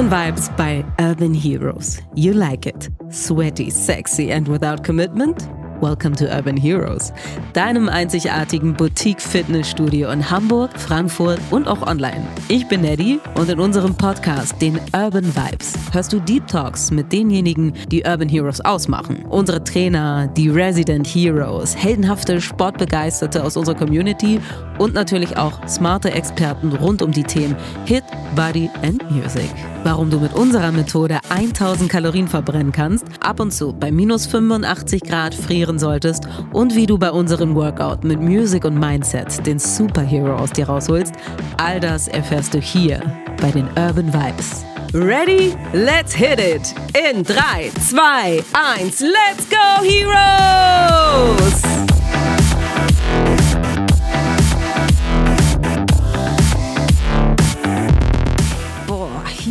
Urban Vibes bei Urban Heroes. You like it. Sweaty, sexy and without commitment? Welcome to Urban Heroes, deinem einzigartigen Boutique-Fitnessstudio in Hamburg, Frankfurt und auch online. Ich bin Neddy und in unserem Podcast, den Urban Vibes, hörst du Deep Talks mit denjenigen, die Urban Heroes ausmachen. Unsere Trainer, die Resident Heroes, heldenhafte Sportbegeisterte aus unserer Community und natürlich auch smarte Experten rund um die Themen Hit, Body and Music. Warum du mit unserer Methode 1000 Kalorien verbrennen kannst, ab und zu bei minus 85 Grad frieren solltest und wie du bei unserem Workout mit Music und Mindset den Superhero aus dir rausholst, all das erfährst du hier bei den Urban Vibes. Ready? Let's hit it! In 3, 2, 1, let's go, Heroes!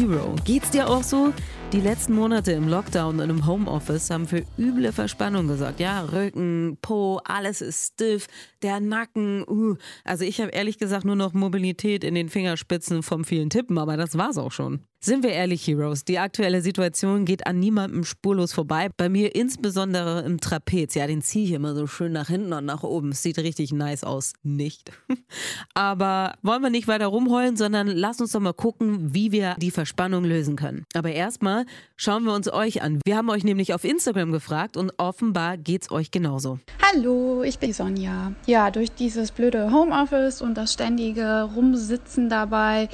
Hero, geht's dir auch so? Die letzten Monate im Lockdown und im Homeoffice haben für üble Verspannung gesorgt. Ja, Rücken, Po, alles ist stiff, der Nacken. Uh. Also ich habe ehrlich gesagt nur noch Mobilität in den Fingerspitzen vom vielen Tippen, aber das war's auch schon. Sind wir ehrlich, Heroes, die aktuelle Situation geht an niemandem spurlos vorbei. Bei mir insbesondere im Trapez. Ja, den ziehe ich immer so schön nach hinten und nach oben. Sieht richtig nice aus. Nicht. Aber wollen wir nicht weiter rumheulen, sondern lass uns doch mal gucken, wie wir die Verspannung lösen können. Aber erstmal schauen wir uns euch an. Wir haben euch nämlich auf Instagram gefragt und offenbar geht's euch genauso. Hallo, ich bin Sonja. Ja, durch dieses blöde Homeoffice und das ständige Rumsitzen dabei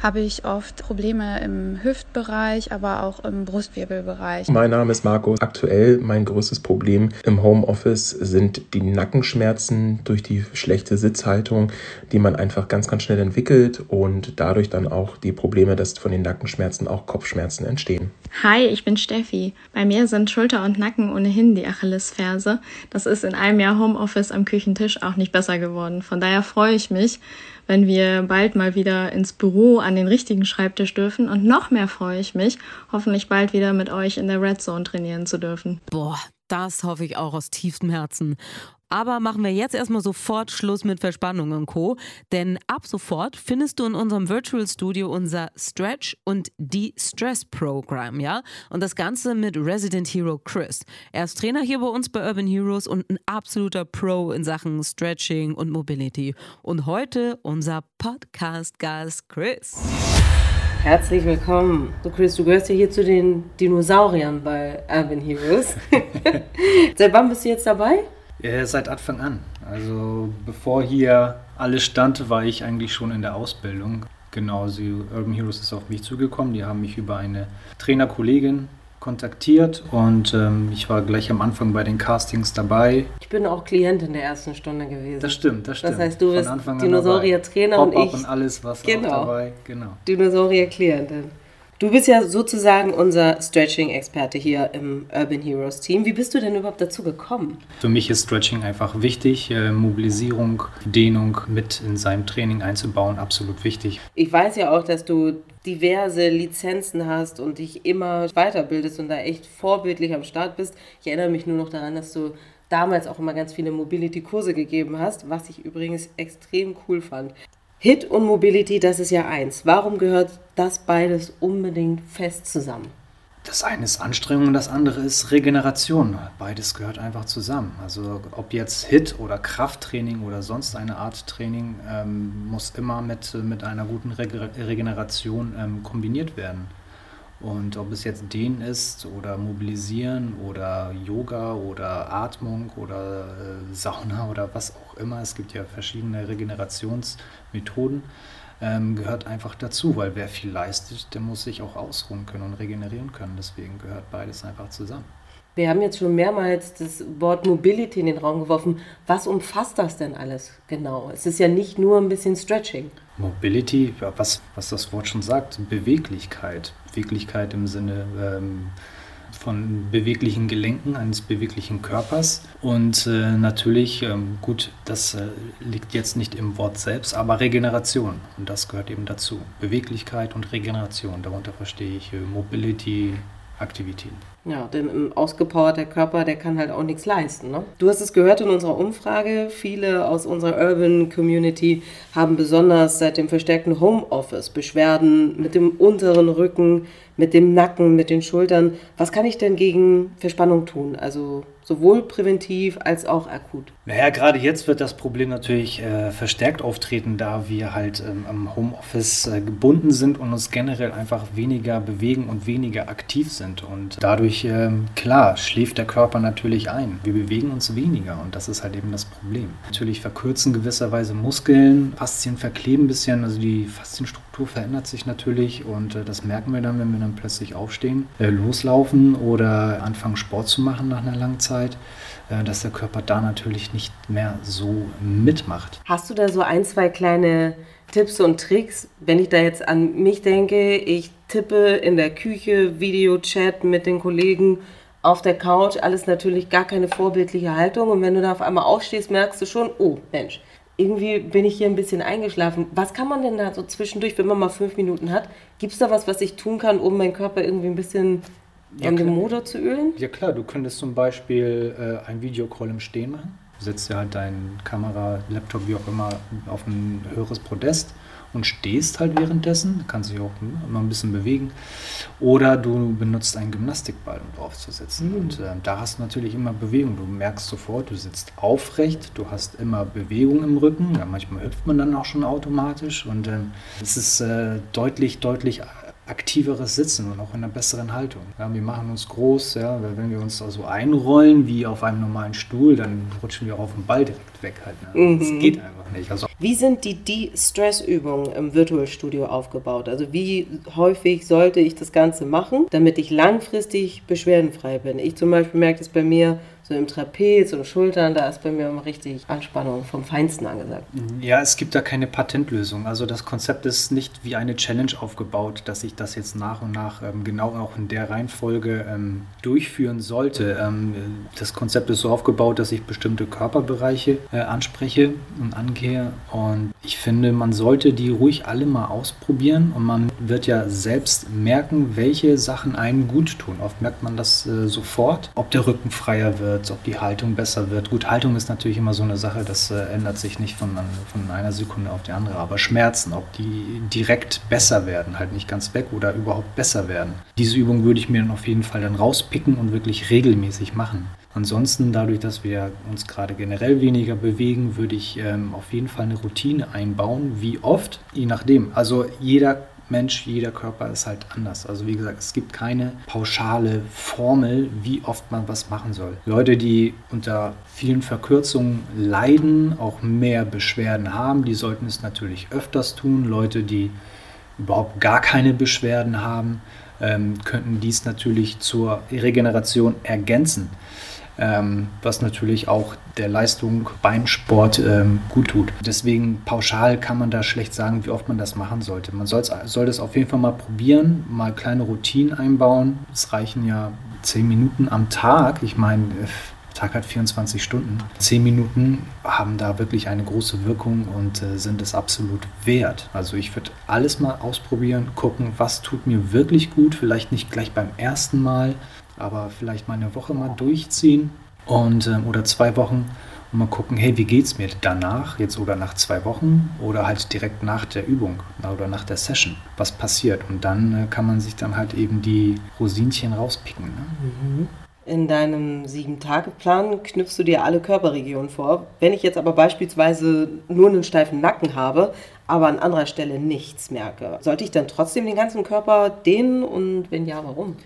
habe ich oft Probleme im Hüftbereich, aber auch im Brustwirbelbereich. Mein Name ist Marco. Aktuell mein größtes Problem im Homeoffice sind die Nackenschmerzen durch die schlechte Sitzhaltung, die man einfach ganz, ganz schnell entwickelt und dadurch dann auch die Probleme, dass von den Nackenschmerzen auch Kopfschmerzen entstehen. Hi, ich bin Steffi. Bei mir sind Schulter und Nacken ohnehin die Achillesferse. Das ist in einem Jahr Homeoffice am Küchentisch auch nicht besser geworden. Von daher freue ich mich, wenn wir bald mal wieder ins Büro an den richtigen Schreibtisch dürfen. Und noch mehr freue ich mich, hoffentlich bald wieder mit euch in der Red Zone trainieren zu dürfen. Boah, das hoffe ich auch aus tiefstem Herzen. Aber machen wir jetzt erstmal sofort Schluss mit Verspannung und Co. Denn ab sofort findest du in unserem Virtual Studio unser Stretch und De-Stress Program, ja? Und das Ganze mit Resident Hero Chris. Er ist Trainer hier bei uns bei Urban Heroes und ein absoluter Pro in Sachen Stretching und Mobility. Und heute unser Podcast-Gast Chris. Herzlich willkommen. So Chris, du gehörst ja hier zu den Dinosauriern bei Urban Heroes. Seit wann bist du jetzt dabei? Ja, seit Anfang an. Also bevor hier alles stand, war ich eigentlich schon in der Ausbildung. Genau, sie, Urban Heroes ist auf mich zugekommen. Die haben mich über eine Trainerkollegin kontaktiert und ähm, ich war gleich am Anfang bei den Castings dabei. Ich bin auch Klient in der ersten Stunde gewesen. Das stimmt, das stimmt. Das heißt, du bist Dinosaurier-Trainer und ich. und alles, was genau, auch dabei. Genau. Dinosaurier-Klientin. Du bist ja sozusagen unser Stretching-Experte hier im Urban Heroes Team. Wie bist du denn überhaupt dazu gekommen? Für mich ist Stretching einfach wichtig. Äh, Mobilisierung, Dehnung mit in seinem Training einzubauen, absolut wichtig. Ich weiß ja auch, dass du diverse Lizenzen hast und dich immer weiterbildest und da echt vorbildlich am Start bist. Ich erinnere mich nur noch daran, dass du damals auch immer ganz viele Mobility-Kurse gegeben hast, was ich übrigens extrem cool fand. Hit und Mobility, das ist ja eins. Warum gehört das beides unbedingt fest zusammen? Das eine ist Anstrengung und das andere ist Regeneration. Beides gehört einfach zusammen. Also ob jetzt Hit oder Krafttraining oder sonst eine Art Training ähm, muss immer mit, mit einer guten Regeneration ähm, kombiniert werden. Und ob es jetzt Dehnen ist oder Mobilisieren oder Yoga oder Atmung oder äh, Sauna oder was auch immer, es gibt ja verschiedene Regenerationsmethoden, ähm, gehört einfach dazu, weil wer viel leistet, der muss sich auch ausruhen können und regenerieren können. Deswegen gehört beides einfach zusammen. Wir haben jetzt schon mehrmals das Wort Mobility in den Raum geworfen. Was umfasst das denn alles genau? Es ist ja nicht nur ein bisschen Stretching. Mobility, was, was das Wort schon sagt, Beweglichkeit. Beweglichkeit im Sinne ähm, von beweglichen Gelenken eines beweglichen Körpers. Und äh, natürlich, ähm, gut, das äh, liegt jetzt nicht im Wort selbst, aber Regeneration. Und das gehört eben dazu. Beweglichkeit und Regeneration. Darunter verstehe ich äh, Mobility-Aktivitäten. Ja, denn ein ausgepowerter Körper, der kann halt auch nichts leisten. Ne? Du hast es gehört in unserer Umfrage. Viele aus unserer Urban Community haben besonders seit dem verstärkten Homeoffice Beschwerden mit dem unteren Rücken, mit dem Nacken, mit den Schultern. Was kann ich denn gegen Verspannung tun? Also sowohl präventiv als auch akut. Naja, gerade jetzt wird das Problem natürlich äh, verstärkt auftreten, da wir halt ähm, am Homeoffice äh, gebunden sind und uns generell einfach weniger bewegen und weniger aktiv sind. Und dadurch, äh, klar, schläft der Körper natürlich ein. Wir bewegen uns weniger und das ist halt eben das Problem. Natürlich verkürzen gewisserweise Muskeln, Faszien verkleben ein bisschen, also die Faszienstruktur verändert sich natürlich und äh, das merken wir dann, wenn wir dann plötzlich aufstehen, äh, loslaufen oder anfangen Sport zu machen nach einer langen Zeit. Zeit, äh, dass der Körper da natürlich nicht mehr so mitmacht. Hast du da so ein, zwei kleine Tipps und Tricks, wenn ich da jetzt an mich denke, ich tippe in der Küche, Videochat mit den Kollegen auf der Couch, alles natürlich gar keine vorbildliche Haltung und wenn du da auf einmal aufstehst, merkst du schon, oh Mensch, irgendwie bin ich hier ein bisschen eingeschlafen. Was kann man denn da so zwischendurch, wenn man mal fünf Minuten hat? Gibt es da was, was ich tun kann, um meinen Körper irgendwie ein bisschen ja, um den Motor zu ölen? Ja klar, du könntest zum Beispiel äh, ein Videocall im Stehen machen. Du setzt ja halt deinen Kamera, Laptop, wie auch immer, auf ein höheres Podest und stehst halt währenddessen, kannst dich auch immer ein bisschen bewegen. Oder du benutzt einen Gymnastikball, um drauf zu sitzen. Mhm. Und äh, da hast du natürlich immer Bewegung. Du merkst sofort, du sitzt aufrecht, du hast immer Bewegung im Rücken. Ja, manchmal hüpft man dann auch schon automatisch. Und äh, es ist äh, deutlich, deutlich aktiveres Sitzen und auch in einer besseren Haltung. Ja, wir machen uns groß, ja, weil wenn wir uns so einrollen wie auf einem normalen Stuhl, dann rutschen wir auch auf den Ball direkt weg. Halt, ne? mhm. Das geht einfach nicht. Also wie sind die De-Stress-Übungen im Virtual Studio aufgebaut? Also wie häufig sollte ich das Ganze machen, damit ich langfristig beschwerdenfrei bin? Ich zum Beispiel merke das bei mir, so im Trapez und Schultern, da ist bei mir immer richtig Anspannung vom Feinsten angesagt. Ja, es gibt da keine Patentlösung. Also das Konzept ist nicht wie eine Challenge aufgebaut, dass ich das jetzt nach und nach ähm, genau auch in der Reihenfolge ähm, durchführen sollte. Ähm, das Konzept ist so aufgebaut, dass ich bestimmte Körperbereiche äh, anspreche und angehe. Und ich finde, man sollte die ruhig alle mal ausprobieren und man wird ja selbst merken, welche Sachen einem gut tun. Oft merkt man das äh, sofort, ob der Rücken freier wird wird, ob die Haltung besser wird. Gut, Haltung ist natürlich immer so eine Sache, das äh, ändert sich nicht von, von einer Sekunde auf die andere. Aber Schmerzen, ob die direkt besser werden, halt nicht ganz weg oder überhaupt besser werden. Diese Übung würde ich mir dann auf jeden Fall dann rauspicken und wirklich regelmäßig machen. Ansonsten, dadurch, dass wir uns gerade generell weniger bewegen, würde ich ähm, auf jeden Fall eine Routine einbauen. Wie oft? Je nachdem. Also jeder Mensch, jeder Körper ist halt anders. Also wie gesagt, es gibt keine pauschale Formel, wie oft man was machen soll. Leute, die unter vielen Verkürzungen leiden, auch mehr Beschwerden haben, die sollten es natürlich öfters tun. Leute, die überhaupt gar keine Beschwerden haben, ähm, könnten dies natürlich zur Regeneration ergänzen ähm, was natürlich auch der Leistung beim Sport ähm, gut tut. Deswegen pauschal kann man da schlecht sagen, wie oft man das machen sollte. Man soll das auf jeden Fall mal probieren, mal kleine Routinen einbauen. Es reichen ja zehn Minuten am Tag. Ich meine, der Tag hat 24 Stunden. Zehn Minuten haben da wirklich eine große Wirkung und äh, sind es absolut wert. Also ich würde alles mal ausprobieren, gucken, was tut mir wirklich gut. Vielleicht nicht gleich beim ersten Mal, aber vielleicht mal eine Woche mal durchziehen und ähm, oder zwei Wochen und mal gucken, hey, wie geht's mir danach, jetzt oder nach zwei Wochen oder halt direkt nach der Übung oder nach der Session, was passiert und dann äh, kann man sich dann halt eben die Rosinchen rauspicken. Ne? Mhm. In deinem Sieben-Tage-Plan knüpfst du dir alle Körperregionen vor. Wenn ich jetzt aber beispielsweise nur einen steifen Nacken habe, aber an anderer Stelle nichts merke, sollte ich dann trotzdem den ganzen Körper dehnen und wenn ja, warum?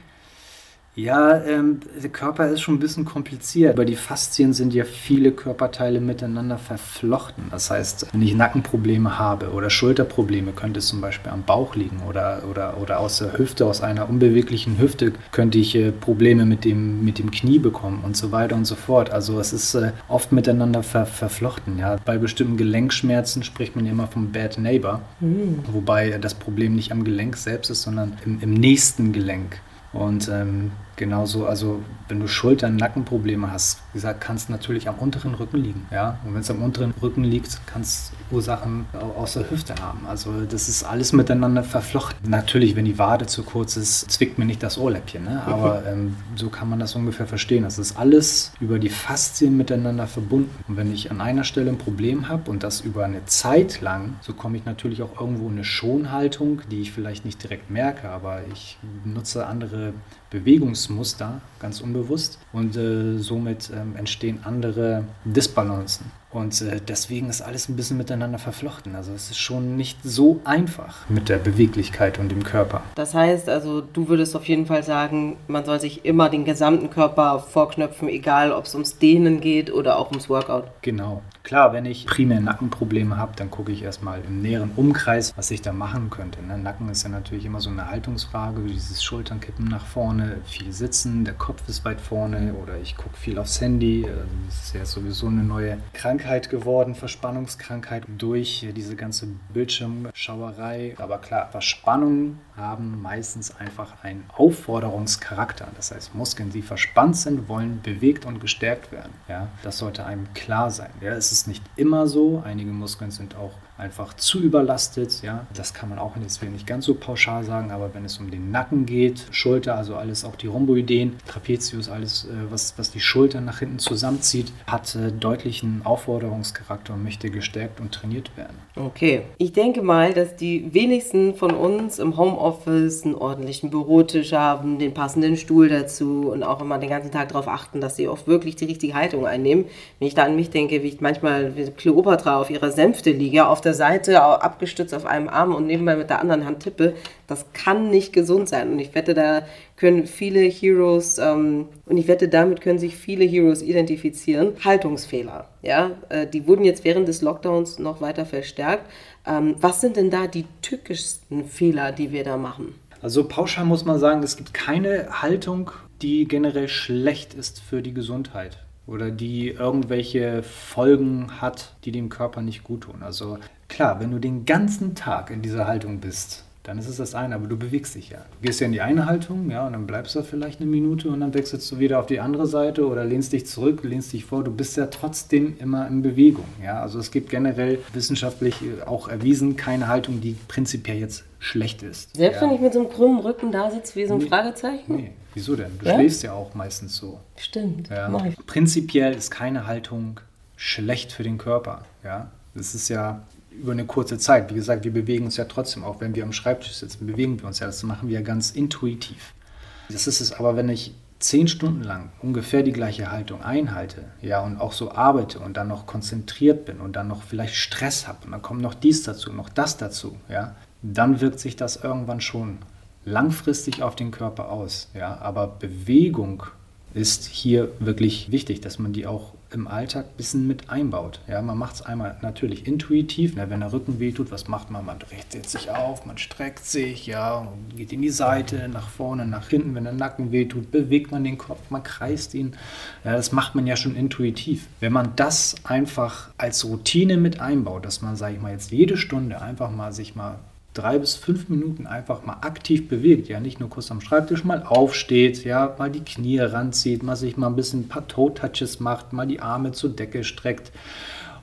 Ja, ähm, der Körper ist schon ein bisschen kompliziert. Bei die Faszien sind ja viele Körperteile miteinander verflochten. Das heißt, wenn ich Nackenprobleme habe oder Schulterprobleme, könnte es zum Beispiel am Bauch liegen oder, oder, oder aus der Hüfte, aus einer unbeweglichen Hüfte, könnte ich äh, Probleme mit dem, mit dem Knie bekommen und so weiter und so fort. Also es ist äh, oft miteinander ver verflochten. Ja. Bei bestimmten Gelenkschmerzen spricht man immer vom Bad Neighbor, mhm. wobei das Problem nicht am Gelenk selbst ist, sondern im, im nächsten Gelenk. Und ähm, Genauso, also wenn du Schulter- und Nackenprobleme hast, wie gesagt, kann es natürlich am unteren Rücken liegen. Ja? Und wenn es am unteren Rücken liegt, kann es Ursachen aus der Hüfte haben. Also das ist alles miteinander verflochten. Natürlich, wenn die Wade zu kurz ist, zwickt mir nicht das Ohrläppchen. Ne? Aber ähm, so kann man das ungefähr verstehen. Das ist alles über die Faszien miteinander verbunden. Und wenn ich an einer Stelle ein Problem habe und das über eine Zeit lang, so komme ich natürlich auch irgendwo in eine Schonhaltung, die ich vielleicht nicht direkt merke, aber ich nutze andere Bewegungsmuster, ganz unbewusst. Und äh, somit ähm, entstehen andere Disbalancen. Und äh, deswegen ist alles ein bisschen miteinander verflochten. Also es ist schon nicht so einfach mit der Beweglichkeit und dem Körper. Das heißt also, du würdest auf jeden Fall sagen, man soll sich immer den gesamten Körper vorknöpfen, egal ob es ums Dehnen geht oder auch ums Workout. Genau. Klar, wenn ich primär Nackenprobleme habe, dann gucke ich erstmal im näheren Umkreis, was ich da machen könnte. Ne? Nacken ist ja natürlich immer so eine Haltungsfrage, dieses Schulternkippen nach vorne, viel sitzen, der Kopf ist weit vorne oder ich gucke viel aufs Handy. Also das ist ja sowieso eine neue Krankheit geworden, Verspannungskrankheit durch diese ganze Bildschirmschauerei. Aber klar, Verspannungen haben meistens einfach einen Aufforderungscharakter. Das heißt, Muskeln, die verspannt sind, wollen bewegt und gestärkt werden. Ja? Das sollte einem klar sein. Ja? Es ist nicht immer so. Einige Muskeln sind auch einfach zu überlastet. Ja, das kann man auch jetzt nicht ganz so pauschal sagen, aber wenn es um den Nacken geht, Schulter, also alles, auch die Rhomboideen, Trapezius, alles, äh, was, was die Schulter nach hinten zusammenzieht, hat äh, deutlichen Aufforderungscharakter und möchte gestärkt und trainiert werden. Okay, ich denke mal, dass die wenigsten von uns im Homeoffice einen ordentlichen Bürotisch haben, den passenden Stuhl dazu und auch immer den ganzen Tag darauf achten, dass sie auch wirklich die richtige Haltung einnehmen. Wenn ich da an mich denke, wie ich manchmal wie Kleopatra auf ihrer Sänfte liege, auf der Seite abgestützt auf einem Arm und nebenbei mit der anderen Hand tippe, das kann nicht gesund sein. Und ich wette, da können viele Heroes, ähm, und ich wette, damit können sich viele Heroes identifizieren. Haltungsfehler, ja, äh, die wurden jetzt während des Lockdowns noch weiter verstärkt. Ähm, was sind denn da die tückischsten Fehler, die wir da machen? Also pauschal muss man sagen, es gibt keine Haltung, die generell schlecht ist für die Gesundheit oder die irgendwelche Folgen hat, die dem Körper nicht gut tun. Also klar, wenn du den ganzen Tag in dieser Haltung bist, dann ist es das eine, aber du bewegst dich ja. Du gehst ja in die eine Haltung, ja, und dann bleibst du vielleicht eine Minute und dann wechselst du wieder auf die andere Seite oder lehnst dich zurück, lehnst dich vor. Du bist ja trotzdem immer in Bewegung, ja. Also es gibt generell wissenschaftlich auch erwiesen keine Haltung, die prinzipiell jetzt schlecht ist. Selbst ja. wenn ich mit so einem krummen Rücken da sitze wie so ein nee, Fragezeichen? Nee, wieso denn? Du ja? schläfst ja auch meistens so. Stimmt. Ja. Prinzipiell ist keine Haltung schlecht für den Körper, ja. Das ist ja über eine kurze Zeit. Wie gesagt, wir bewegen uns ja trotzdem, auch wenn wir am Schreibtisch sitzen, bewegen wir uns ja. Das machen wir ja ganz intuitiv. Das ist es aber, wenn ich zehn Stunden lang ungefähr die gleiche Haltung einhalte, ja, und auch so arbeite und dann noch konzentriert bin und dann noch vielleicht Stress habe und dann kommt noch dies dazu, noch das dazu, ja, dann wirkt sich das irgendwann schon langfristig auf den Körper aus, ja. Aber Bewegung ist hier wirklich wichtig, dass man die auch im Alltag ein bisschen mit einbaut. Ja, man macht es einmal natürlich intuitiv, ne, wenn der Rücken wehtut, was macht man? Man richtet sich auf, man streckt sich, ja, geht in die Seite, nach vorne, nach hinten. Wenn der Nacken wehtut, bewegt man den Kopf, man kreist ihn. Ja, das macht man ja schon intuitiv. Wenn man das einfach als Routine mit einbaut, dass man, sage ich mal, jetzt jede Stunde einfach mal sich mal drei bis fünf Minuten einfach mal aktiv bewegt, ja, nicht nur kurz am Schreibtisch mal aufsteht, ja, mal die Knie ranzieht, mal sich mal ein bisschen ein paar Toe-Touches macht, mal die Arme zur Decke streckt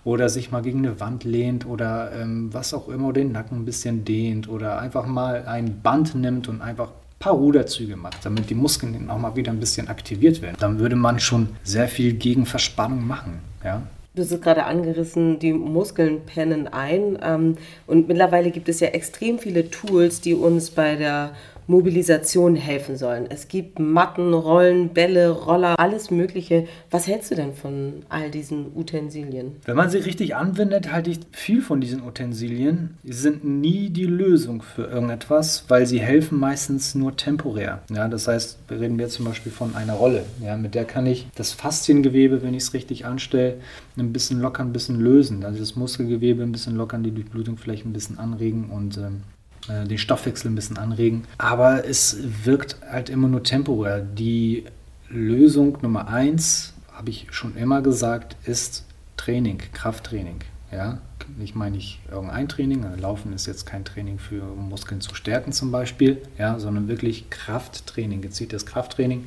oder sich mal gegen eine Wand lehnt oder ähm, was auch immer, den Nacken ein bisschen dehnt oder einfach mal ein Band nimmt und einfach ein paar Ruderzüge macht, damit die Muskeln auch mal wieder ein bisschen aktiviert werden. Dann würde man schon sehr viel gegen Verspannung machen, ja. Du hast es gerade angerissen, die Muskeln pennen ein. Ähm, und mittlerweile gibt es ja extrem viele Tools, die uns bei der Mobilisation helfen sollen. Es gibt Matten, Rollen, Bälle, Roller, alles Mögliche. Was hältst du denn von all diesen Utensilien? Wenn man sie richtig anwendet, halte ich viel von diesen Utensilien. Sie sind nie die Lösung für irgendetwas, weil sie helfen meistens nur temporär. Ja, das heißt, wir reden jetzt zum Beispiel von einer Rolle. Ja, mit der kann ich das Fasziengewebe, wenn ich es richtig anstelle, ein bisschen lockern, ein bisschen lösen. Also das Muskelgewebe ein bisschen lockern, die Durchblutung vielleicht ein bisschen anregen und ähm, äh, den Stoffwechsel ein bisschen anregen. Aber es wirkt halt immer nur temporär. Die Lösung Nummer eins, habe ich schon immer gesagt, ist Training, Krafttraining. Ja? Ich meine nicht irgendein Training. Also Laufen ist jetzt kein Training für Muskeln zu stärken zum Beispiel, ja, sondern wirklich Krafttraining, gezieltes Krafttraining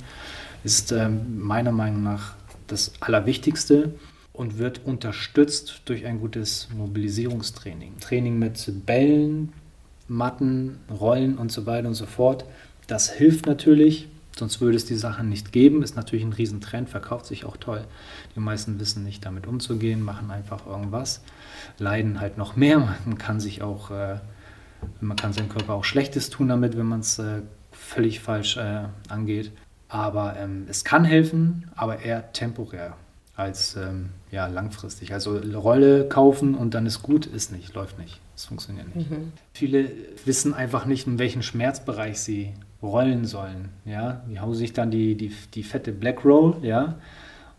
ist ähm, meiner Meinung nach das Allerwichtigste und wird unterstützt durch ein gutes Mobilisierungstraining. Training mit Bällen, Matten, Rollen und so weiter und so fort. Das hilft natürlich, sonst würde es die Sachen nicht geben. Ist natürlich ein Riesentrend, verkauft sich auch toll. Die meisten wissen nicht damit umzugehen, machen einfach irgendwas, leiden halt noch mehr. Man kann sich auch, äh, man kann seinem Körper auch Schlechtes tun damit, wenn man es äh, völlig falsch äh, angeht. Aber ähm, es kann helfen, aber eher temporär als ähm, ja, langfristig. Also Rolle kaufen und dann ist gut, ist nicht, läuft nicht. Das funktioniert nicht. Mhm. Viele wissen einfach nicht, in welchen Schmerzbereich sie rollen sollen. Ja? Die hauen sich dann die, die, die fette Black Roll, ja,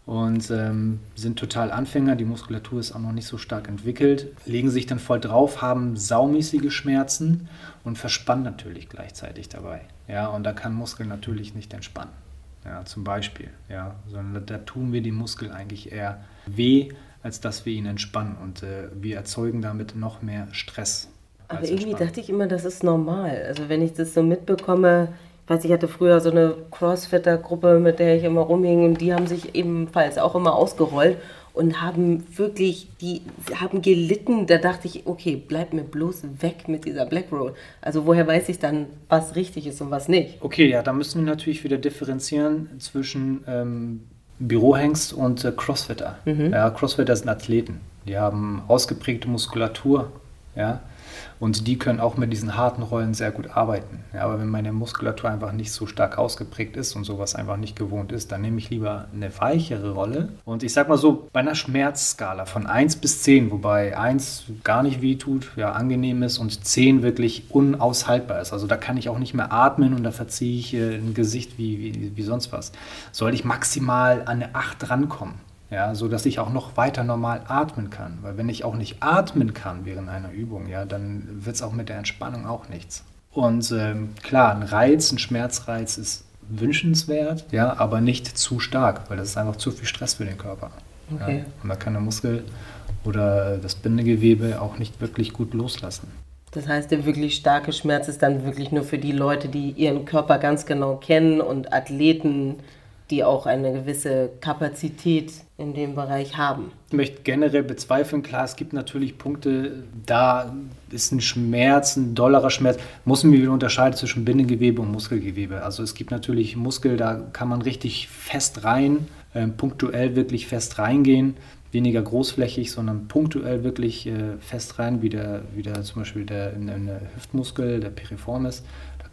und ähm, sind total Anfänger. Die Muskulatur ist auch noch nicht so stark entwickelt, legen sich dann voll drauf, haben saumäßige Schmerzen und verspannen natürlich gleichzeitig dabei. Ja, und da kann Muskel natürlich nicht entspannen ja, zum Beispiel, ja, sondern da tun wir dem Muskel eigentlich eher weh, als dass wir ihn entspannen und äh, wir erzeugen damit noch mehr Stress. Aber irgendwie dachte ich immer, das ist normal. Also wenn ich das so mitbekomme, ich weiß, ich hatte früher so eine Crossfitter-Gruppe, mit der ich immer rumhing und die haben sich ebenfalls auch immer ausgerollt und haben wirklich, die haben gelitten. Da dachte ich, okay, bleib mir bloß weg mit dieser Black Roll. Also woher weiß ich dann, was richtig ist und was nicht? Okay, ja, da müssen wir natürlich wieder differenzieren zwischen ähm, Bürohengst und äh, Crossfitter. Mhm. Ja, Crossfitter sind Athleten. Die haben ausgeprägte Muskulatur. Ja, und die können auch mit diesen harten Rollen sehr gut arbeiten. Ja, aber wenn meine Muskulatur einfach nicht so stark ausgeprägt ist und sowas einfach nicht gewohnt ist, dann nehme ich lieber eine weichere Rolle. Und ich sag mal so, bei einer Schmerzskala von 1 bis 10, wobei 1 gar nicht weh tut, ja, angenehm ist und 10 wirklich unaushaltbar ist. Also da kann ich auch nicht mehr atmen und da verziehe ich äh, ein Gesicht wie, wie, wie sonst was. Soll ich maximal an eine 8 rankommen ja, so dass ich auch noch weiter normal atmen kann. Weil wenn ich auch nicht atmen kann während einer Übung, ja, dann wird es auch mit der Entspannung auch nichts. Und ähm, klar, ein Reiz, ein Schmerzreiz ist wünschenswert, ja, aber nicht zu stark, weil das ist einfach zu viel Stress für den Körper. Okay. Ja. Und da kann der Muskel oder das Bindegewebe auch nicht wirklich gut loslassen. Das heißt, der wirklich starke Schmerz ist dann wirklich nur für die Leute, die ihren Körper ganz genau kennen und Athleten, die auch eine gewisse Kapazität in dem Bereich haben. Ich möchte generell bezweifeln, klar, es gibt natürlich Punkte, da ist ein Schmerz, ein dollerer Schmerz, muss man wieder unterscheiden zwischen Bindegewebe und Muskelgewebe. Also es gibt natürlich Muskel, da kann man richtig fest rein, äh, punktuell wirklich fest reingehen, weniger großflächig, sondern punktuell wirklich äh, fest rein, wie der, wie der zum Beispiel der, der Hüftmuskel, der Piriformis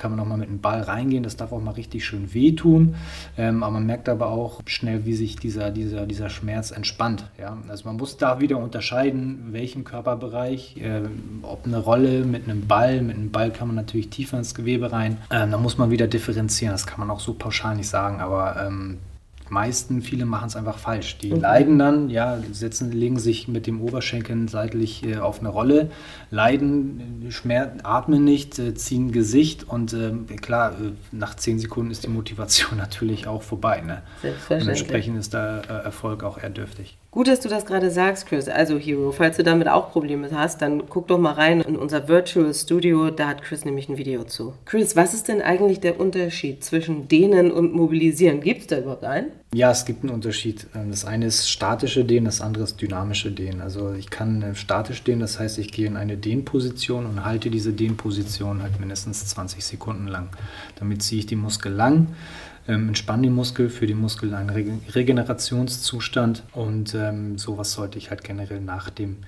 kann man auch mal mit einem Ball reingehen, das darf auch mal richtig schön wehtun, ähm, aber man merkt aber auch schnell, wie sich dieser, dieser, dieser Schmerz entspannt. Ja? Also man muss da wieder unterscheiden, welchen Körperbereich, äh, ob eine Rolle mit einem Ball, mit einem Ball kann man natürlich tiefer ins Gewebe rein, ähm, da muss man wieder differenzieren, das kann man auch so pauschal nicht sagen, aber ähm, meisten, viele machen es einfach falsch. Die mhm. leiden dann, ja, setzen, legen sich mit dem Oberschenkel seitlich äh, auf eine Rolle, leiden, schmerz, atmen nicht, äh, ziehen Gesicht und äh, klar, nach zehn Sekunden ist die Motivation natürlich auch vorbei. Ne? Und entsprechend ist der äh, Erfolg auch eher dürftig. Gut, dass du das gerade sagst, Chris. Also Hero, falls du damit auch Probleme hast, dann guck doch mal rein in unser Virtual Studio. Da hat Chris nämlich ein Video zu. Chris, was ist denn eigentlich der Unterschied zwischen Dehnen und Mobilisieren? Gibt es da überhaupt einen? Ja, es gibt einen Unterschied. Ähm, das eine ist statische Dehnen, das andere ist dynamische Dehnen. Also ich kann äh, statisch dehnen, das heißt, ich gehe in eine Dehnposition und halte diese Dehnposition halt mindestens 20 Sekunden lang. Damit ziehe ich die Muskel lang ähm, entspanne den Muskel, für den Muskel einen Re Regenerationszustand und ähm, sowas sollte ich halt generell nach dem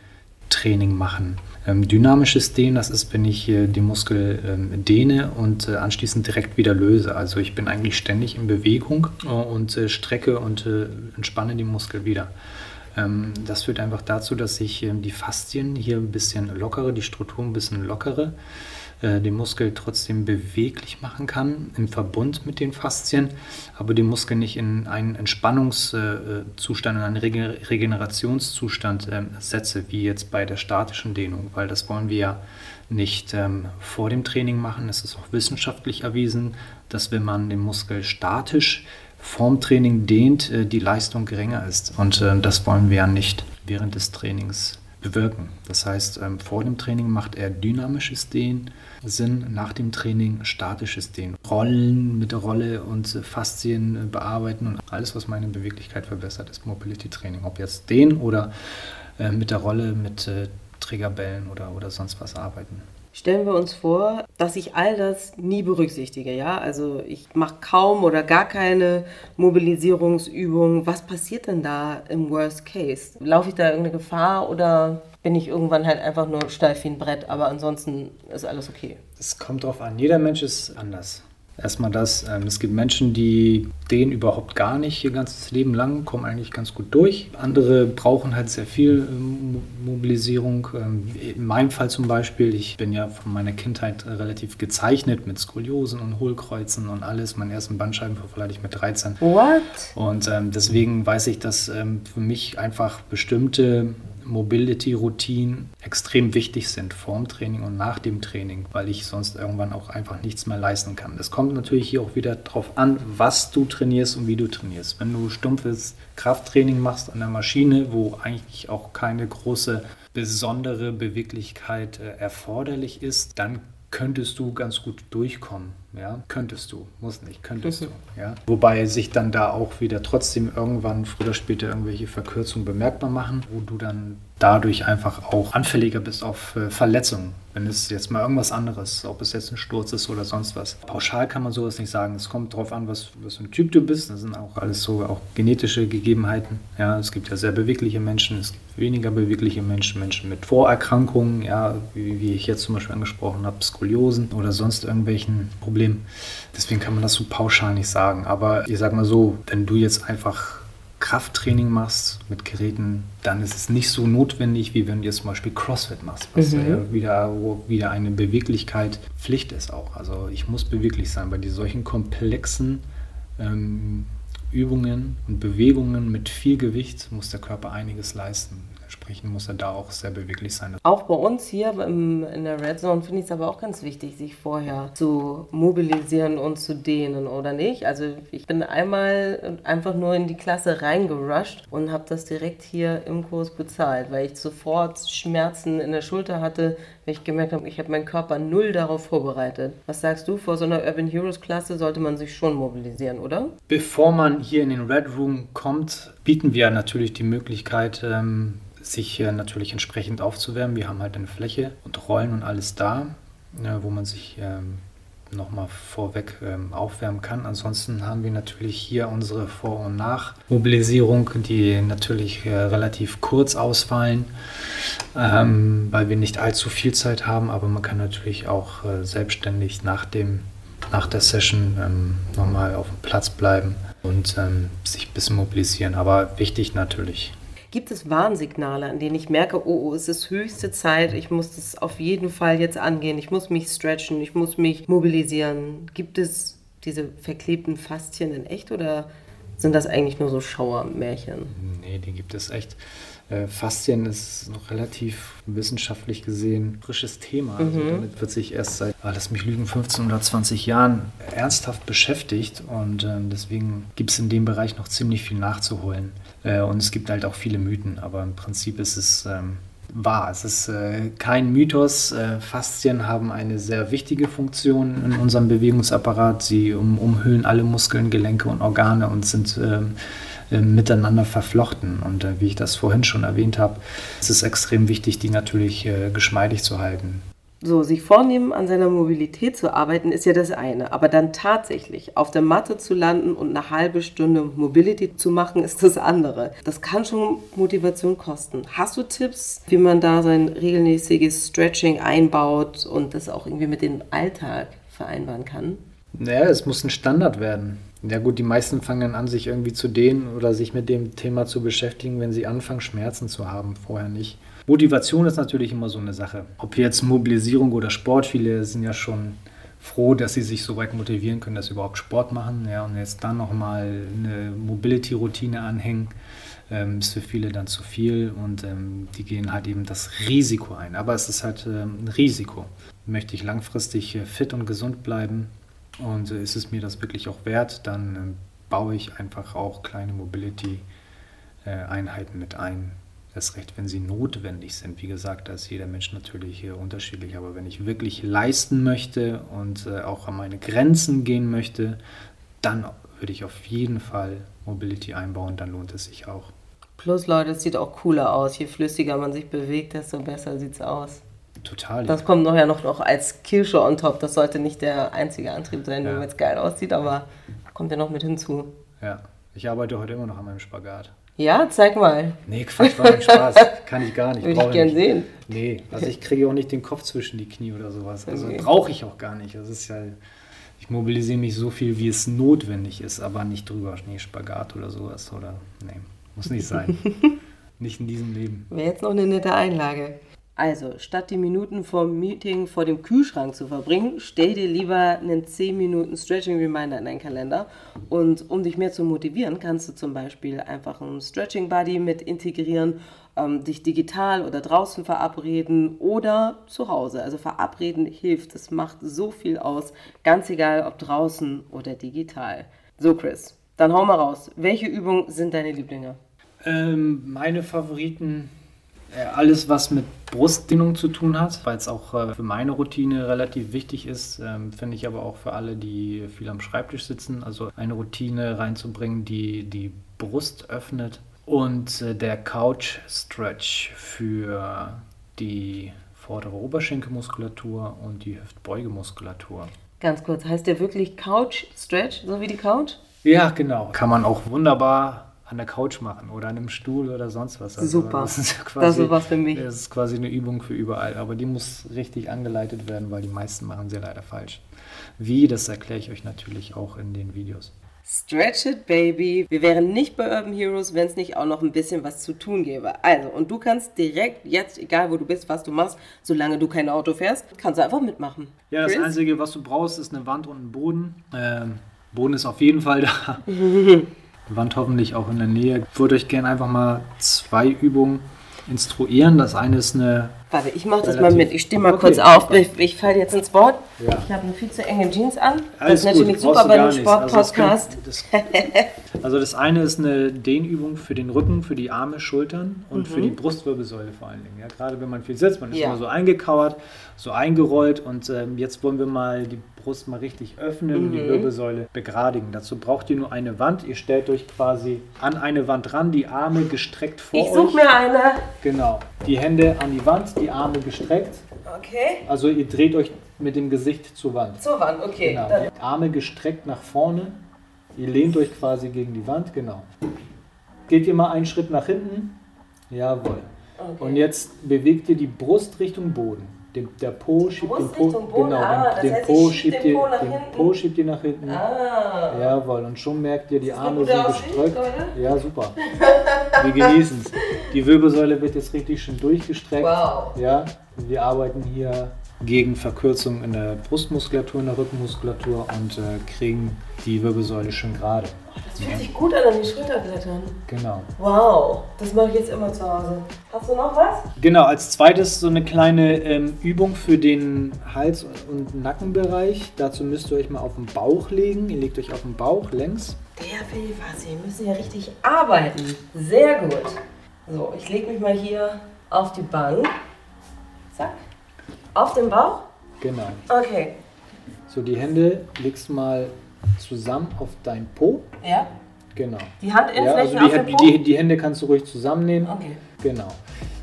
Training machen. Ähm, dynamisches Dehnen, das ist, wenn ich äh, den Muskel ähm, dehne und äh, anschließend direkt wieder löse. Also ich bin eigentlich ständig in Bewegung äh, und strecke und entspanne den Muskel wieder. Ähm, das führt einfach dazu, dass ich die Faszien hier ein bisschen lockere, die Struktur ein bisschen lockere äh, den Muskel trotzdem beweglich machen kann im Verbund mit den Faszien, aber den Muskel nicht in einen Entspannungszustand, in einen Regenerationszustand ähm, setze, wie jetzt bei der statischen Dehnung, weil das wollen wir ja nicht ähm, vor dem Training machen. Es ist auch wissenschaftlich erwiesen, dass wenn man den Muskel statisch vorm Training dehnt, äh, die Leistung geringer ist. Und äh, das wollen wir ja nicht während des Trainings bewirken. Das heißt, ähm, vor dem Training macht er dynamisches Dehnen Sinn, nach dem Training statisches Dehnen. Rollen mit der Rolle und Faszien bearbeiten und alles, was meine Beweglichkeit verbessert, ist Mobility Training. Ob jetzt Dehnen oder äh, mit der Rolle, mit äh, Trägerbällen oder, oder sonst was arbeiten. Stellen wir uns vor, dass ich all das nie berücksichtige, ja? Also ich mache kaum oder gar keine Mobilisierungsübungen. Was passiert denn da im Worst Case? Laufe ich da irgendeine Gefahr oder bin ich irgendwann halt einfach nur steif wie ein Brett, aber ansonsten ist alles okay? Es kommt drauf an. Jeder Mensch ist anders. Erstmal das, ähm, es gibt Menschen, die den überhaupt gar nicht ihr ganzes Leben lang, kommen eigentlich ganz gut durch. Andere brauchen halt sehr viel ähm, Mobilisierung. Ähm, in meinem Fall zum Beispiel, ich bin ja von meiner Kindheit relativ gezeichnet mit Skoliosen und Hohlkreuzen und alles. Meinen ersten Bandscheibenvorfall hatte ich mit 13. What? Und ähm, deswegen weiß ich, dass ähm, für mich einfach bestimmte Mobility-Routinen extrem wichtig sind vor dem Training und nach dem Training, weil ich sonst irgendwann auch einfach nichts mehr leisten kann. Das kommt natürlich hier auch wieder darauf an, was du trainierst und wie du trainierst. Wenn du stumpfes Krafttraining machst an der Maschine, wo eigentlich auch keine große besondere Beweglichkeit äh, erforderlich ist, dann könntest du ganz gut durchkommen. Ja, könntest du, muss nicht, könntest mhm. du. Ja, wobei sich dann da auch wieder trotzdem irgendwann früher oder später irgendwelche Verkürzungen bemerkbar machen, wo du dann dadurch einfach auch anfälliger bist auf äh, Verletzungen. Wenn es jetzt mal irgendwas anderes, ob es jetzt ein Sturz ist oder sonst was. Pauschal kann man sowas nicht sagen. Es kommt darauf an, was, was für ein Typ du bist. Das sind auch alles so auch genetische Gegebenheiten. Ja, es gibt ja sehr bewegliche Menschen, es gibt weniger bewegliche Menschen, Menschen mit Vorerkrankungen, ja, wie, wie ich jetzt zum Beispiel angesprochen habe, Skoliosen oder sonst irgendwelchen Problemen. Deswegen kann man das so pauschal nicht sagen. Aber ich sag mal so, wenn du jetzt einfach Krafttraining machst mit Geräten, dann ist es nicht so notwendig, wie wenn du jetzt zum Beispiel CrossFit machst, was mhm. ja wieder, wo wieder eine Beweglichkeit Pflicht ist auch. Also ich muss beweglich sein. Bei solchen komplexen ähm, Übungen und Bewegungen mit viel Gewicht muss der Körper einiges leisten. Entsprechend muss er da auch sehr beweglich sein. Auch bei uns hier im, in der Red Zone finde ich es aber auch ganz wichtig, sich vorher zu mobilisieren und zu dehnen, oder nicht? Also ich bin einmal einfach nur in die Klasse reingerusht und habe das direkt hier im Kurs bezahlt, weil ich sofort Schmerzen in der Schulter hatte, weil ich gemerkt habe, ich habe meinen Körper null darauf vorbereitet. Was sagst du, vor so einer Urban Heroes Klasse sollte man sich schon mobilisieren, oder? Bevor man hier in den Red Room kommt, bieten wir natürlich die Möglichkeit, ähm, sich natürlich entsprechend aufzuwärmen. Wir haben halt eine Fläche und Rollen und alles da, wo man sich ähm, nochmal vorweg ähm, aufwärmen kann. Ansonsten haben wir natürlich hier unsere Vor- und Nachmobilisierung, die natürlich äh, relativ kurz ausfallen, ähm, weil wir nicht allzu viel Zeit haben, aber man kann natürlich auch äh, selbstständig nach, dem, nach der Session nochmal auf dem Platz bleiben und ähm, sich ein bisschen mobilisieren. Aber wichtig natürlich, Gibt es Warnsignale, an denen ich merke, oh, oh, es ist höchste Zeit, ich muss das auf jeden Fall jetzt angehen, ich muss mich stretchen, ich muss mich mobilisieren? Gibt es diese verklebten Faszien in echt oder sind das eigentlich nur so Schauermärchen? Nee, die gibt es echt. Äh, Faszien ist noch relativ wissenschaftlich gesehen frisches Thema. Also mhm. damit wird sich erst seit, ah, lass mich lügen, 15 oder 20 Jahren ernsthaft beschäftigt und äh, deswegen gibt es in dem Bereich noch ziemlich viel nachzuholen. Äh, und es gibt halt auch viele Mythen, aber im Prinzip ist es ähm, wahr. Es ist äh, kein Mythos. Äh, Faszien haben eine sehr wichtige Funktion in unserem Bewegungsapparat. Sie um, umhüllen alle Muskeln, Gelenke und Organe und sind ähm, äh, miteinander verflochten. Und äh, wie ich das vorhin schon erwähnt habe, ist es extrem wichtig, die natürlich äh, geschmeidig zu halten. So, sich vornehmen, an seiner Mobilität zu arbeiten, ist ja das eine. Aber dann tatsächlich auf der Matte zu landen und eine halbe Stunde Mobility zu machen, ist das andere. Das kann schon Motivation kosten. Hast du Tipps, wie man da sein regelmäßiges Stretching einbaut und das auch irgendwie mit dem Alltag vereinbaren kann? Naja, es muss ein Standard werden. Ja gut, die meisten fangen an, sich irgendwie zu dehnen oder sich mit dem Thema zu beschäftigen, wenn sie anfangen, Schmerzen zu haben, vorher nicht. Motivation ist natürlich immer so eine Sache. Ob jetzt Mobilisierung oder Sport, viele sind ja schon froh, dass sie sich so weit motivieren können, dass sie überhaupt Sport machen. Ja, und jetzt dann nochmal eine Mobility-Routine anhängen, ähm, ist für viele dann zu viel und ähm, die gehen halt eben das Risiko ein. Aber es ist halt ähm, ein Risiko. Möchte ich langfristig äh, fit und gesund bleiben und äh, ist es mir das wirklich auch wert, dann äh, baue ich einfach auch kleine Mobility-Einheiten mit ein Erst recht, wenn sie notwendig sind. Wie gesagt, da ist jeder Mensch natürlich hier unterschiedlich. Aber wenn ich wirklich leisten möchte und äh, auch an meine Grenzen gehen möchte, dann würde ich auf jeden Fall Mobility einbauen. Dann lohnt es sich auch. Plus, Leute, es sieht auch cooler aus. Je flüssiger man sich bewegt, desto besser sieht es aus. Total. Das kommt noch ja noch, noch als Kirsche on top. Das sollte nicht der einzige Antrieb sein, Ja. nur weil es geil aussieht, aber kommt ja noch mit hinzu. Ja. Ich arbeite heute immer noch an meinem Spagat. Ja, zeig mal. Nee, Quatsch, war ein Spaß. Kann ich gar nicht. Würde ich gern nicht. sehen. Nee, also ich kriege auch nicht den Kopf zwischen die Knie oder sowas. Also Okay. brauche ich auch gar nicht. Das ist ja, ich mobilisiere mich so viel, wie es notwendig ist, aber nicht drüber. Nee, Spagat oder sowas. Oder nee, muss nicht sein. nicht in diesem Leben. Wäre jetzt noch eine nette Einlage. Also, statt die Minuten vom Meeting vor dem Kühlschrank zu verbringen, stell dir lieber einen 10 Minuten Stretching Reminder in deinen Kalender. Und um dich mehr zu motivieren, kannst du zum Beispiel einfach einen Stretching Buddy mit integrieren, ähm, dich digital oder draußen verabreden oder zu Hause. Also verabreden hilft, das macht so viel aus, ganz egal ob draußen oder digital. So, Chris, dann hau mal raus. Welche Übungen sind deine Lieblinge? Ähm, meine Favoriten, alles was mit Brustdehnung zu tun hat, weil es auch äh, für meine Routine relativ wichtig ist, ähm, finde ich aber auch für alle, die viel am Schreibtisch sitzen, also eine Routine reinzubringen, die die Brust öffnet und äh, der Couch Stretch für die vordere Oberschenkelmuskulatur und die Hüftbeugemuskulatur. Ganz kurz, heißt der wirklich Couch Stretch, so wie die Couch? Ja, genau. Kann man auch wunderbar an der Couch machen oder an einem Stuhl oder sonst was. Super. Das ist, ja Das quasi, ist was für mich. Das ist quasi eine Übung für überall, aber die muss richtig angeleitet werden, weil die meisten machen sie leider falsch. Wie, das erkläre ich euch natürlich auch in den Videos. Stretch it, baby. Wir wären nicht bei Urban Heroes, wenn es nicht auch noch ein bisschen was zu tun gäbe. Also, und du kannst direkt jetzt, egal wo du bist, was du machst, solange du kein Auto fährst, kannst du einfach mitmachen. Ja, das Chris? Einzige, was du brauchst, ist eine Wand und ein Boden. Ähm, Boden ist auf jeden Fall da. Wand hoffentlich auch in der Nähe. Ich würde euch gerne einfach mal zwei Übungen instruieren. Das eine ist eine Warte, ich mach das mal mit. Ich stehe mal Okay, kurz auf. Ich, ich falle jetzt ins Wort. Ja. Ich habe eine viel zu enge Jeans an. Alles das ist gut, natürlich super bei einem. Also Sportpodcast. Also das eine ist eine Dehnübung für den Rücken, für die Arme, Schultern und für die Brustwirbelsäule vor allen Dingen. Ja, gerade wenn man viel sitzt, man ist Ja. immer so eingekauert, so eingerollt und ähm, jetzt wollen wir mal die Brust mal richtig öffnen und die Wirbelsäule begradigen. Dazu braucht ihr nur eine Wand. Ihr stellt euch quasi an eine Wand ran, die Arme gestreckt vor Ich euch. suche mir eine. Genau. Die Hände an die Wand, die Arme gestreckt. Okay. Also ihr dreht euch mit dem Gesicht zur Wand. Zur Wand, okay. Genau. Die Arme gestreckt nach vorne. Ihr lehnt euch quasi gegen die Wand, genau. Geht ihr mal einen Schritt nach hinten? Jawohl. okay. Und jetzt bewegt ihr die Brust Richtung Boden. Den, der Po schiebt den Po, Boden? genau, Ah, den, das den heißt, Po schiebt den ihr, Po nach den hinten? Po schiebt ihr nach hinten. ah. Jawohl, und schon merkt ihr, die Arme sind gestreckt. Ja, super. Wir genießen es. Die Wirbelsäule wird jetzt richtig schön durchgestreckt. Wow. Ja, wir arbeiten hier gegen Verkürzung in der Brustmuskulatur, in der Rückenmuskulatur und äh, kriegen die Wirbelsäule schön gerade. Das fühlt sich gut an, an die Schulterblättern. Genau. Wow. Das mache ich jetzt immer zu Hause. Hast du noch was? Genau, als zweites so eine kleine ähm, Übung für den Hals- und Nackenbereich. Dazu müsst ihr euch mal auf den Bauch legen. Ihr legt euch auf den Bauch längs. Der will was. Wir müssen ja richtig arbeiten. Sehr gut. So, ich lege mich mal hier auf die Bank. Zack. Auf den Bauch. Genau. Okay. So, die Hände legst du mal zusammen auf dein Po. Ja. Genau. Die Ja, also die, auf die, Po. die, die Hände kannst du ruhig zusammennehmen. Okay. Genau.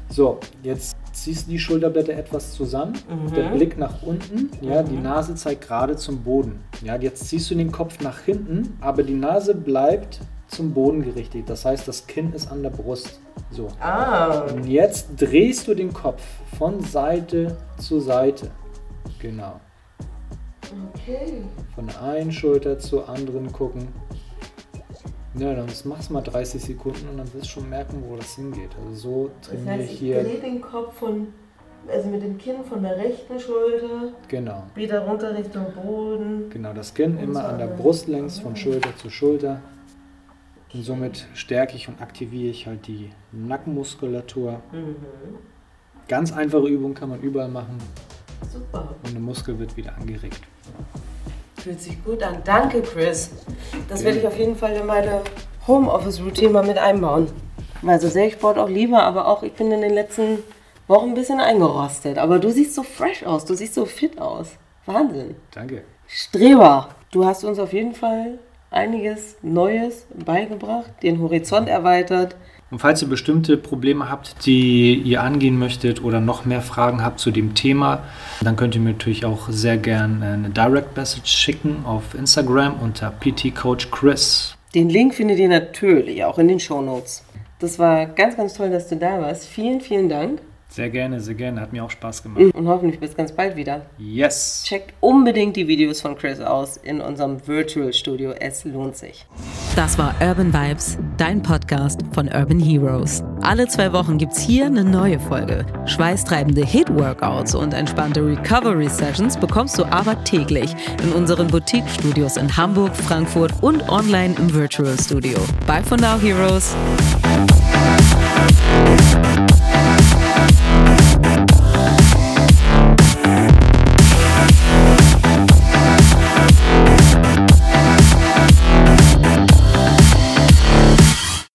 So, jetzt ziehst du die Schulterblätter etwas zusammen, Mhm. der Blick nach unten, ja, die Nase zeigt gerade zum Boden. Ja, jetzt ziehst du den Kopf nach hinten, aber die Nase bleibt zum Boden gerichtet. Das heißt, das Kinn ist an der Brust. So. Ah. Und jetzt drehst du den Kopf von Seite zu Seite. Genau. Okay. Von der einen Schulter zur anderen gucken. Ja, dann machst du mal 30 Sekunden und dann wirst du schon merken, wo das hingeht. Also so Das trainiere heißt, ich ich hier. drehe den Kopf von, also mit dem Kinn von der rechten Schulter Genau. wieder runter Richtung Boden. Genau, das Kinn Und immer so an der Brust längs, von Schulter zu Schulter. Und somit stärke ich und aktiviere ich halt die Nackenmuskulatur. Mhm. Ganz einfache Übung kann man überall machen Super. und der Muskel wird wieder angeregt. Fühlt sich gut an. Danke, Chris. Das Gerne. werde ich auf jeden Fall in meine Homeoffice-Routine mal mit einbauen. Also sehr ich Sport auch lieber, aber auch ich bin in den letzten Wochen ein bisschen eingerostet. Aber du siehst so fresh aus, du siehst so fit aus. Wahnsinn. Danke. Streber, du hast uns auf jeden Fall einiges Neues beigebracht, den Horizont erweitert. Und falls ihr bestimmte Probleme habt, die ihr angehen möchtet oder noch mehr Fragen habt zu dem Thema, dann könnt ihr mir natürlich auch sehr gerne eine Direct Message schicken auf Instagram unter PT Coach Chris. Den Link findet ihr natürlich auch in den Show Notes. Das war ganz, ganz toll, dass du da warst. Vielen, vielen Dank. Sehr gerne, sehr gerne. Hat mir auch Spaß gemacht. Und hoffentlich bis ganz bald wieder. Yes. Checkt unbedingt die Videos von Chris aus in unserem Virtual Studio. Es lohnt sich. Das war Urban Vibes, dein Podcast von Urban Heroes. Alle zwei Wochen gibt's hier eine neue Folge. Schweißtreibende Hit-Workouts und entspannte Recovery-Sessions bekommst du aber täglich in unseren Boutique-Studios in Hamburg, Frankfurt und online im Virtual Studio. Bye for now, Heroes.